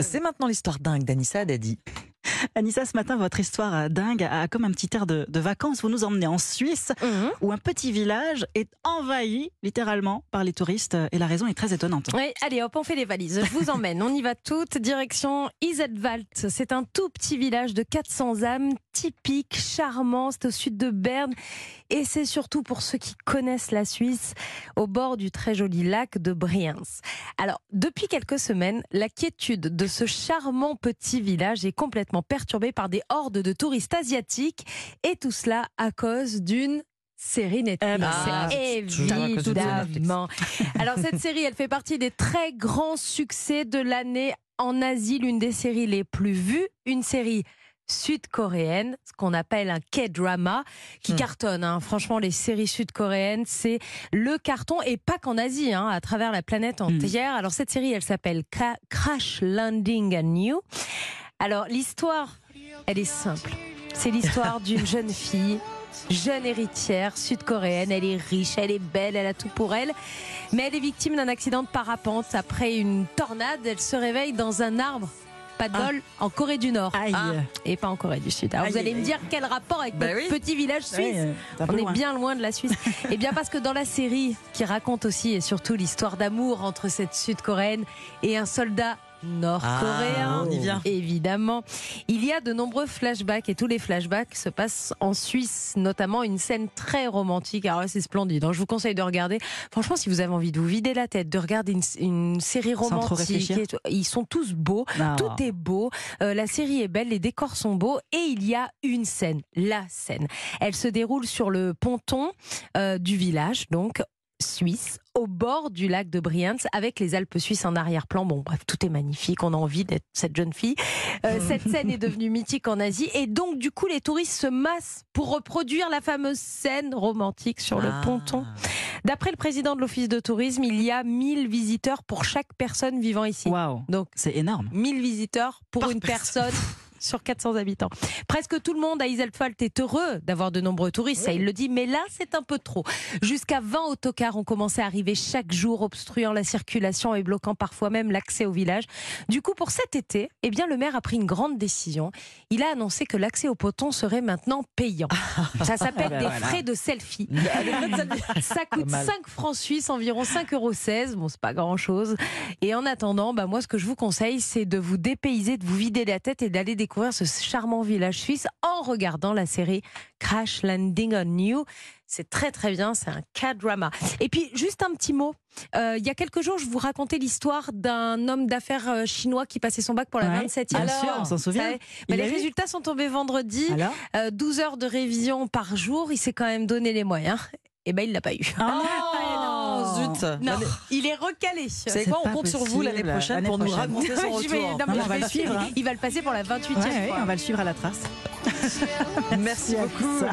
C'est maintenant l'histoire dingue d'Anissa Dadi. Anissa, ce matin, votre histoire euh, dingue a comme un petit air de, de vacances. Vous nous emmenez en Suisse, Mhm. où un petit village est envahi littéralement par les touristes. Et la raison est très étonnante. Oui, allez hop, on fait les valises. Je vous emmène. On y va toutes. Direction Isedwald. C'est un tout petit village de 400 âmes, typique, charmant. C'est au sud de Berne. Et c'est surtout pour ceux qui connaissent la Suisse, au bord du très joli lac de Briens. Alors, depuis quelques semaines, la quiétude de ce charmant petit village est complètement perturbée par des hordes de touristes asiatiques. Et tout cela à cause d'une série Netflix. Ah, de Évidemment. Alors cette série, elle fait partie des très grands succès de l'année en Asie, l'une des séries les plus vues, une série sud-coréenne, ce qu'on appelle un K-drama, qui Hmm. cartonne. hein. Franchement, les séries sud-coréennes, c'est le carton, et pas qu'en Asie, hein, à travers la planète entière. Alors cette série, elle s'appelle Crash Landing on You. Alors l'histoire, elle est simple. C'est l'histoire d'une jeune fille, jeune héritière sud-coréenne. Elle est riche, elle est belle, elle a tout pour elle. Mais elle est victime d'un accident de parapente. Après une tornade, elle se réveille dans un arbre. Pas de Ah. bol, en Corée du Nord. Aïe. Ah. Et pas en Corée du Sud. Alors Aïe, vous allez me dire quel rapport avec Bah notre oui. petit village suisse on est loin. bien loin de la Suisse. Eh bien, parce que dans la série, qui raconte aussi et surtout l'histoire d'amour entre cette Sud-Coréenne et un soldat nord-coréen, Ah, on y vient. évidemment, il y a de nombreux flashbacks et tous les flashbacks se passent en Suisse, notamment une scène très romantique. Alors là, c'est splendide. hein. Je vous conseille de regarder. Franchement, si vous avez envie de vous vider la tête, de regarder une, une série romantique, ils sont tous beaux. Non. Tout est beau, euh, la série est belle, les décors sont beaux et il y a une scène, la scène. Elle se déroule sur le ponton euh, du village, donc suisse, au bord du lac de Brienz, avec les Alpes suisses en arrière-plan. Bon, bref, tout est magnifique, on a envie d'être cette jeune fille. Euh, cette scène est devenue mythique en Asie et donc du coup les touristes se massent pour reproduire la fameuse scène romantique sur le Ah. ponton. D'après le président de l'office de tourisme, il y a 1000 visiteurs pour chaque personne vivant ici. Waouh. Donc C'est énorme. 1000 visiteurs pour Par une personne. personne. sur 400 habitants. Presque tout le monde à Iselfalt est heureux d'avoir de nombreux touristes, ça il le dit, mais là c'est un peu trop. Jusqu'à 20 autocars ont commencé à arriver chaque jour, obstruant la circulation et bloquant parfois même l'accès au village. Du coup, pour cet été, eh bien, le maire a pris une grande décision. Il a annoncé que l'accès au poton serait maintenant payant. Ça s'appelle Ben des voilà. frais de selfie. Ah, Ça coûte Pas mal. 5 francs suisses, environ 5,16 euros. Bon, c'est pas grand chose. Et en attendant, bah, moi, ce que je vous conseille, c'est de vous dépayser, de vous vider la tête et d'aller découvrir ce charmant village suisse en regardant la série Crash Landing on You. C'est très très bien, c'est un K-drama. Et puis, juste un petit mot. Euh, il y a quelques jours, je vous racontais l'histoire d'un homme d'affaires euh, chinois qui passait son bac pour la Ouais, 27e. Bien sûr, on s'en souvient. Ça, bah, les eu résultats sont tombés vendredi. Alors Euh, 12 heures de révision par jour, il s'est quand même donné les moyens. Et ben il l'a pas eu. Oh, zut Non, il est recalé. Savez quoi, C'est on compte sur vous l'année prochaine pour nous raconter son retour. on va le suivre, hein. Il va le passer pour la 28e Ouais, ouais, fois. on va le suivre à la trace. Merci beaucoup.